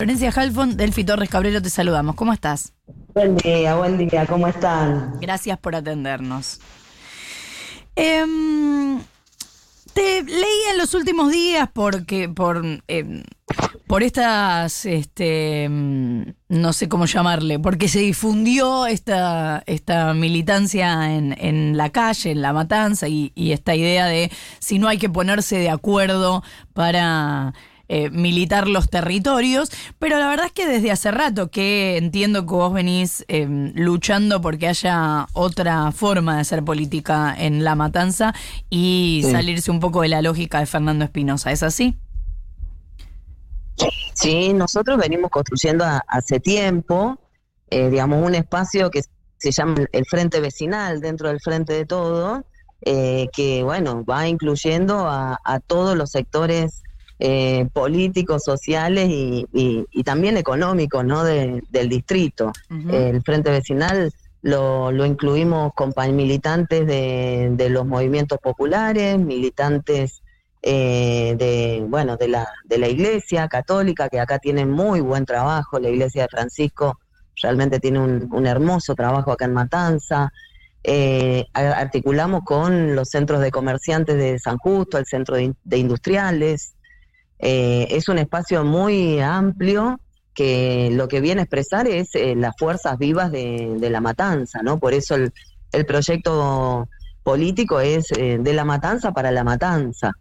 Florencia Halfon, Delfi Torres Cabrero, te saludamos. ¿Cómo estás? Buen día, buen día, ¿cómo están? Gracias por atendernos. Em, te leí en los últimos días porque por em, por estas este em, no sé cómo llamarle, porque se difundió esta, esta militancia en, en la calle, en la matanza, y, y esta idea de si no hay que ponerse de acuerdo para eh, militar los territorios, pero la verdad es que desde hace rato que entiendo que vos venís eh, luchando porque haya otra forma de hacer política en La Matanza y salirse un poco de la lógica de Fernando Espinosa, ¿es así? Sí, nosotros venimos construyendo hace tiempo, eh, digamos, un espacio que se llama el Frente Vecinal dentro del Frente de Todo, que, bueno, va incluyendo a, a todos los sectores eh, políticos, sociales y, también económicos ¿no? del distrito. El Frente Vecinal lo, lo incluimos con militantes de, los movimientos populares, militantes eh, de bueno de la de la Iglesia Católica que acá tiene muy buen trabajo, la Iglesia de Francisco realmente tiene un, hermoso trabajo acá en Matanza. Eh, articulamos con los centros de comerciantes de San Justo, el centro de industriales, eh, es un espacio muy amplio que lo que viene a expresar es eh, las fuerzas vivas de, la matanza, ¿no? Por eso el, proyecto político es eh, de la matanza para la matanza,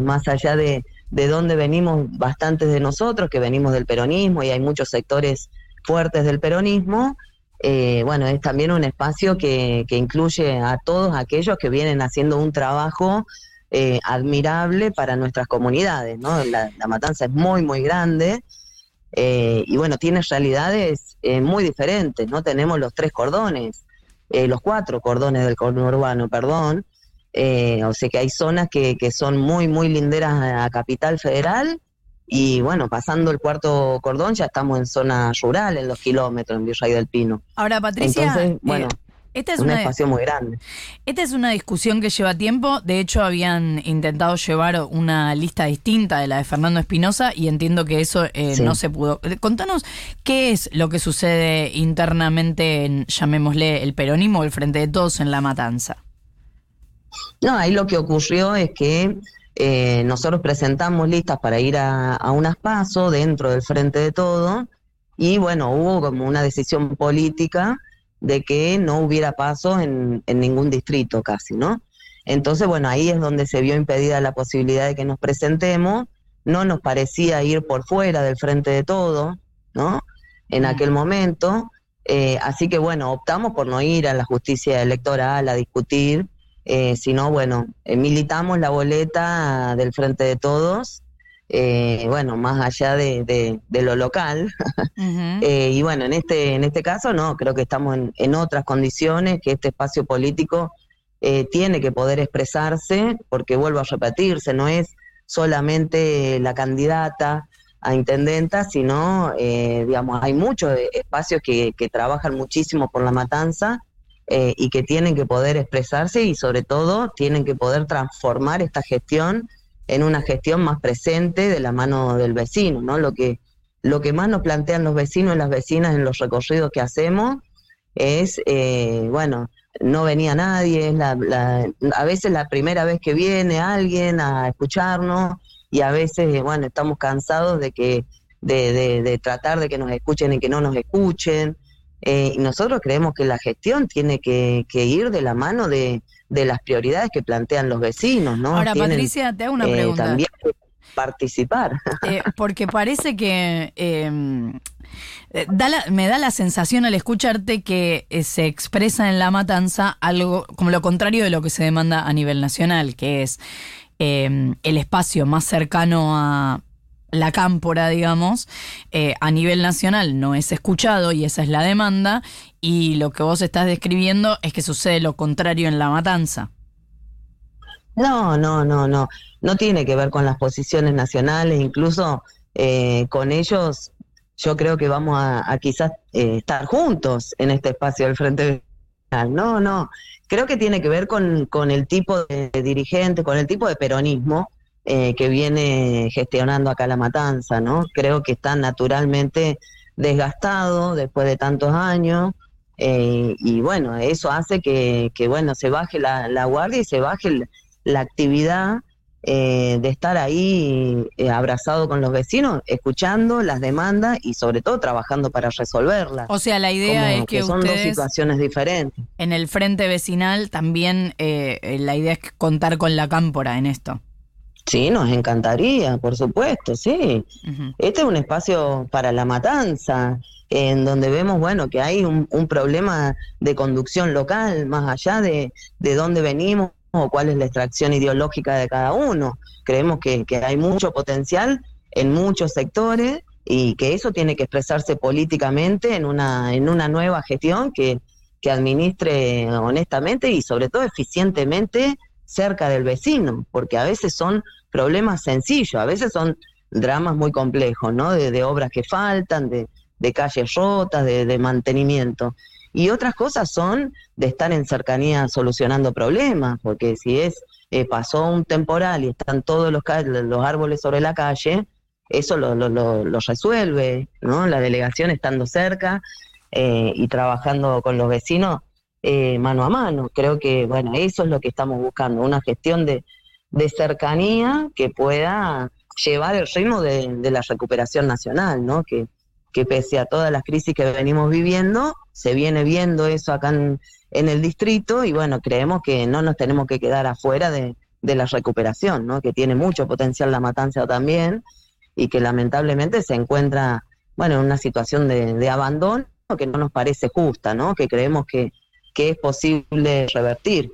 más allá de, de dónde venimos bastantes de nosotros, que venimos del peronismo y hay muchos sectores fuertes del peronismo, bueno, es también un espacio que, que incluye a todos aquellos que vienen haciendo un trabajo eh, admirable para nuestras comunidades, ¿no? La, matanza es muy, muy grande eh, y bueno, tiene realidades eh, muy diferentes, ¿no? Tenemos los tres cordones, los cuatro cordones del cordón urbano, perdón, o sea que hay zonas que, que son muy, muy linderas a Capital Federal y bueno, pasando el cuarto cordón ya estamos en zona rural, en los kilómetros, en Virrey del Pino. Ahora, Patricia, bueno, esta es un una, espacio muy grande. Esta es una discusión que lleva tiempo. De hecho, habían intentado llevar una lista distinta de la de Fernando Espinosa y entiendo que eso eh, no se pudo. Eh, contanos qué es lo que sucede internamente en, llamémosle, el peronismo o el Frente de Todos en La Matanza. No, ahí lo que ocurrió es que eh, nosotros presentamos listas para ir a, a unas pasos dentro del Frente de Todo y bueno, hubo como una decisión política de que no hubiera pasos en, ningún distrito casi, ¿no? Entonces, bueno, ahí es donde se vio impedida la posibilidad de que nos presentemos, no nos parecía ir por fuera del frente de todo, ¿no? En aquel momento, eh, así que bueno, optamos por no ir a la justicia electoral a discutir, eh, sino bueno, eh, militamos la boleta del frente de todos eh, bueno, más allá de, lo local. Eh, y bueno, en este, en este caso no, creo que estamos en, otras condiciones, que este espacio político eh, tiene que poder expresarse, porque vuelvo a repetirse, no es solamente la candidata a intendenta, sino, digamos, hay muchos espacios que, que, trabajan muchísimo por la matanza y que tienen que poder expresarse y sobre todo tienen que poder transformar esta gestión en una gestión más presente de la mano del vecino, ¿no? Lo que, lo que más nos plantean los vecinos y las vecinas en los recorridos que hacemos es, eh, bueno, no venía nadie, a veces la primera vez que viene alguien a escucharnos y a veces, bueno, estamos cansados de que de, de, tratar de que nos escuchen y que no nos escuchen. Eh, nosotros creemos que la gestión tiene que ir de la mano de, de las prioridades que plantean los vecinos, ¿no? Ahora, Patricia, te hago una eh, pregunta. también participar. Eh, porque parece que em, eh, me da la sensación al escucharte que se expresa en la matanza algo como lo contrario de lo que se demanda a nivel nacional, que es em, el espacio más cercano a la cámpora, digamos, eh, a nivel nacional no es escuchado y esa es la demanda, y lo que vos estás describiendo es que sucede lo contrario en la matanza. No, no, no, no. No tiene que ver con las posiciones nacionales, incluso eh, con ellos yo creo que vamos a, quizás eh, estar juntos en este espacio del Frente No, no. Creo que tiene que ver con, con el tipo de dirigente, con el tipo de peronismo eh, que viene gestionando acá la matanza, ¿no? Creo que está naturalmente desgastado después de tantos años. Eh, y bueno, eso hace que, que bueno, se baje la, guardia y se baje la actividad eh, de estar ahí eh, abrazado con los vecinos, escuchando las demandas y sobre todo trabajando para resolverlas. O sea, la idea es que, son dos situaciones diferentes. En el frente vecinal también la idea es contar con la cámpora en esto. Sí, nos encantaría, por supuesto, sí. Este es un espacio para la matanza, en donde vemos, bueno, que hay un, problema de conducción local, más allá de, de dónde venimos o cuál es la extracción ideológica de cada uno. Creemos que, que hay mucho potencial en muchos sectores y que eso tiene que expresarse políticamente en una, en una nueva gestión que, que administre honestamente y sobre todo eficientemente cerca del vecino, porque a veces son problemas sencillos, a veces son dramas muy complejos, ¿no? De, obras que faltan, de, calles rotas, de, mantenimiento. Y otras cosas son de estar en cercanía solucionando problemas, porque si es eh, pasó un temporal y están todos los, los árboles sobre la calle, eso lo, lo, lo, resuelve, ¿no? La delegación estando cerca eh, y trabajando con los vecinos eh, mano a mano. Creo que, bueno, eso es lo que estamos buscando, una gestión de, cercanía que pueda llevar el ritmo de, la recuperación nacional, ¿no? Que, que pese a todas las crisis que venimos viviendo, se viene viendo eso acá en, el distrito y bueno, creemos que no nos tenemos que quedar afuera de, la recuperación, ¿no? Que tiene mucho potencial la matanza también y que lamentablemente se encuentra, bueno, en una situación de, de abandono que no nos parece justa, ¿no? Que creemos que, que es posible revertir.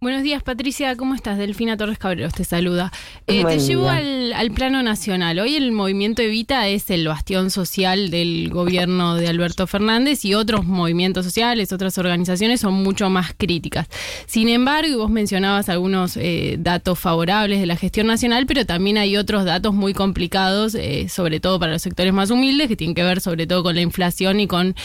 Buenos días, Patricia. ¿Cómo estás? Delfina Torres Cabreros te saluda. Eh, te llevo al, plano nacional. Hoy el movimiento Evita es el bastión social del gobierno de Alberto Fernández y otros movimientos sociales, otras organizaciones son mucho más críticas. Sin embargo, vos mencionabas algunos eh, datos favorables de la gestión nacional, pero también hay otros datos muy complicados, eh, sobre todo para los sectores más humildes, que tienen que ver sobre todo con la inflación y con,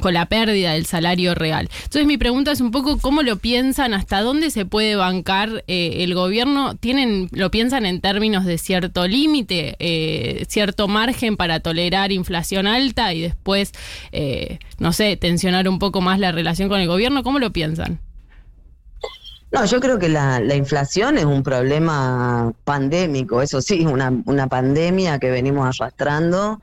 con la pérdida del salario real. Entonces mi pregunta es un poco cómo lo piensan hasta dónde se puede bancar eh, el gobierno. ¿Tienen, lo piensan en términos de cierto límite, eh, cierto margen para tolerar inflación alta y después, eh, no sé, tensionar un poco más la relación con el gobierno? ¿Cómo lo piensan? No, yo creo que la, inflación es un problema pandémico, eso sí, una, una pandemia que venimos arrastrando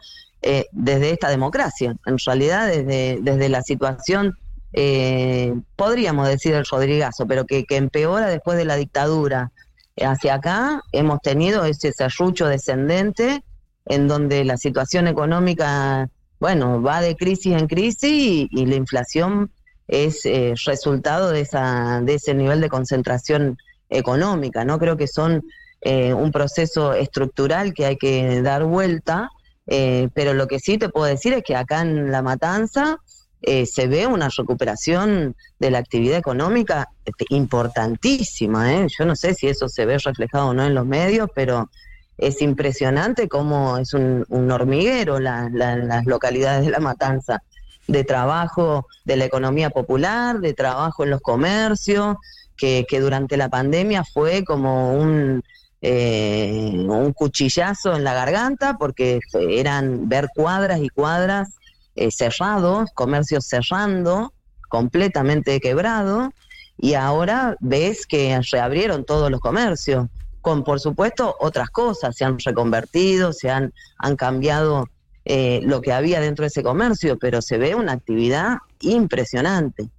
desde esta democracia. En realidad, desde, desde la situación eh, podríamos decir el Rodrigazo, pero que, empeora después de la dictadura. Hacia acá hemos tenido ese serrucho descendente en donde la situación económica, bueno, va de crisis en crisis y, la inflación es eh, resultado de, esa, de ese nivel de concentración económica, ¿no? Creo que son eh, un proceso estructural que hay que dar vuelta, eh, pero lo que sí te puedo decir es que acá en La Matanza eh, se ve una recuperación de la actividad económica este, importantísima. ¿eh? Yo no sé si eso se ve reflejado o no en los medios, pero es impresionante cómo es un, hormiguero las localidades de La Matanza, de trabajo de la economía popular, de trabajo en los comercios, que, durante la pandemia fue como un, eh, un cuchillazo en la garganta, porque eran ver cuadras y cuadras eh, cerrados, comercios cerrando, completamente quebrado, y ahora ves que reabrieron todos los comercios, con por supuesto otras cosas, se han reconvertido, se han, han cambiado eh, lo que había dentro de ese comercio, pero se ve una actividad impresionante.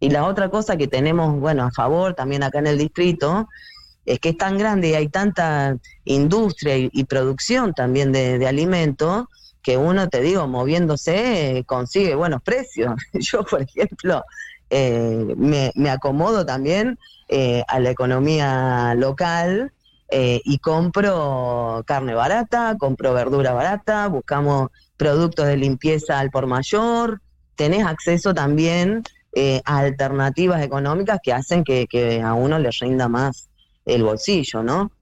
Y la otra cosa que tenemos, bueno, a favor también acá en el distrito, es que es tan grande y hay tanta industria y, producción también de, de alimentos que uno, te digo, moviéndose consigue buenos precios. Yo, por ejemplo, eh, me, acomodo también eh, a la economía local eh, y compro carne barata, compro verdura barata, buscamos productos de limpieza al por mayor, tenés acceso también a alternativas económicas que hacen que, a uno le rinda más el bolsillo, ¿no?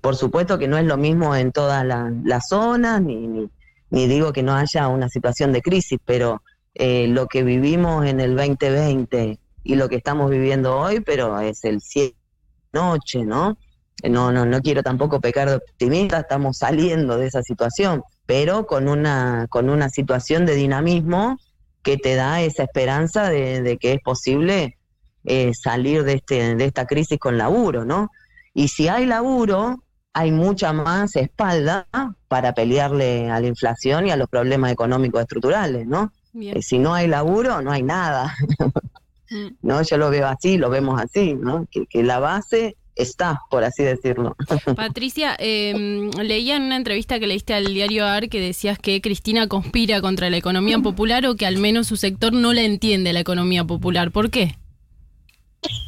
por supuesto que no es lo mismo en todas las zonas, ni, ni digo que no haya una situación de crisis, pero eh, lo que vivimos en el 2020 y lo que estamos viviendo hoy, pero es el cielo noche, ¿no? no, no, no quiero tampoco pecar de optimista, estamos saliendo de esa situación, pero con una, con una situación de dinamismo que te da esa esperanza de, que es posible eh, salir de, este, de esta crisis con laburo, ¿no? Y si hay laburo, hay mucha más espalda para pelearle a la inflación y a los problemas económicos estructurales, ¿no? Eh, si no hay laburo, no hay nada. Mm. ¿No? Yo lo veo así, lo vemos así, ¿no? que la base está, por así decirlo. Patricia, eh, leía en una entrevista que leíste al diario AR que decías que Cristina conspira contra la economía popular o que al menos su sector no la entiende la economía popular. ¿Por qué?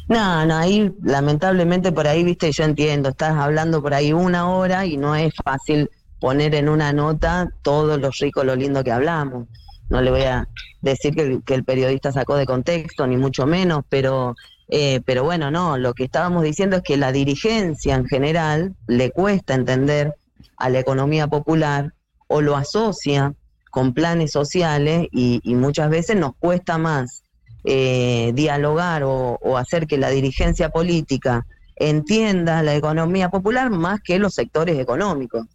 No, no, ahí lamentablemente por ahí, viste, yo entiendo, estás hablando por ahí una hora y no es fácil poner en una nota todo lo rico, lo lindo que hablamos. No le voy a decir que, el periodista sacó de contexto, ni mucho menos, pero eh, pero bueno, no, lo que estábamos diciendo es que la dirigencia en general le cuesta entender a la economía popular o lo asocia con planes sociales y, muchas veces nos cuesta más eh, dialogar o, hacer que la dirigencia política entienda la economía popular más que los sectores económicos.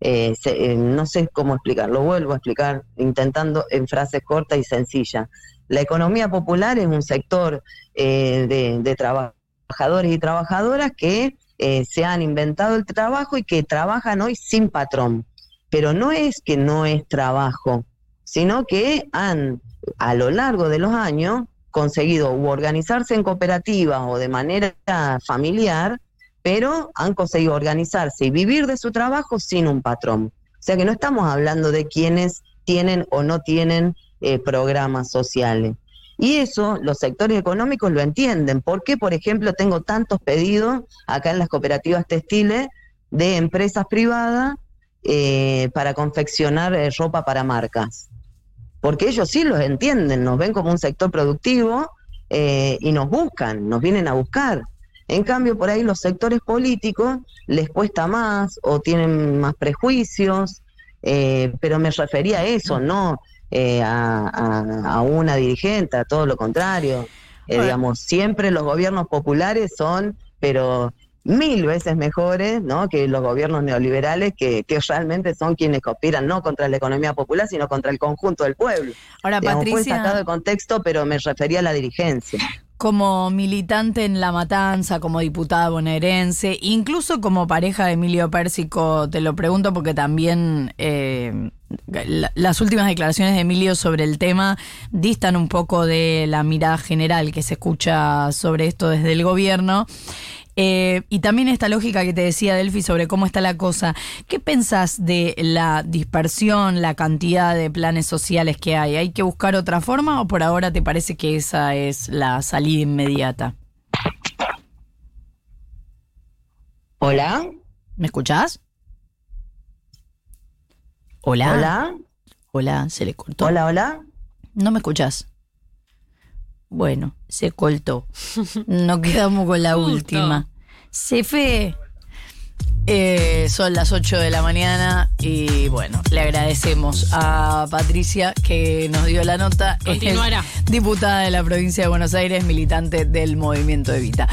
Eh, no sé cómo explicarlo, vuelvo a explicar intentando en frases cortas y sencillas. La economía popular es un sector eh, de, trabajadores y trabajadoras que eh, se han inventado el trabajo y que trabajan hoy sin patrón. Pero no es que no es trabajo, sino que han, a lo largo de los años, conseguido organizarse en cooperativas o de manera familiar, pero han conseguido organizarse y vivir de su trabajo sin un patrón. O sea que no estamos hablando de quienes tienen o no tienen eh, programas sociales. Y eso los sectores económicos lo entienden. ¿Por qué, por ejemplo, tengo tantos pedidos acá en las cooperativas textiles de empresas privadas eh, para confeccionar eh, ropa para marcas? Porque ellos sí los entienden, nos ven como un sector productivo y nos buscan, nos vienen a buscar. En cambio, por ahí los sectores políticos les cuesta más o tienen más prejuicios, pero me refería a eso, no eh, a, una dirigente, a todo lo contrario. Eh, digamos, siempre los gobiernos populares son, pero mil veces mejores ¿no? que los gobiernos neoliberales que, que realmente son quienes conspiran no contra la economía popular, sino contra el conjunto del pueblo. Ahora, Patricia... Fue sacado de contexto, pero me refería a la dirigencia como militante en La Matanza, como diputada bonaerense, incluso como pareja de Emilio Pérsico, te lo pregunto porque también eh, las últimas declaraciones de Emilio sobre el tema distan un poco de la mirada general que se escucha sobre esto desde el gobierno. Eh, y también esta lógica que te decía Delphi sobre cómo está la cosa. ¿Qué pensás de la dispersión, la cantidad de planes sociales que hay? ¿Hay que buscar otra forma o por ahora te parece que esa es la salida inmediata? Hola. ¿Me escuchás? Hola. Hola. Hola, se le cortó. Hola, hola. No me escuchás. Bueno, se cortó. No quedamos con la última. Cefe, eh, son las 8 de la mañana y bueno, le agradecemos a Patricia que nos dio la nota. Continuará. diputada de la provincia de Buenos Aires, militante del movimiento Evita.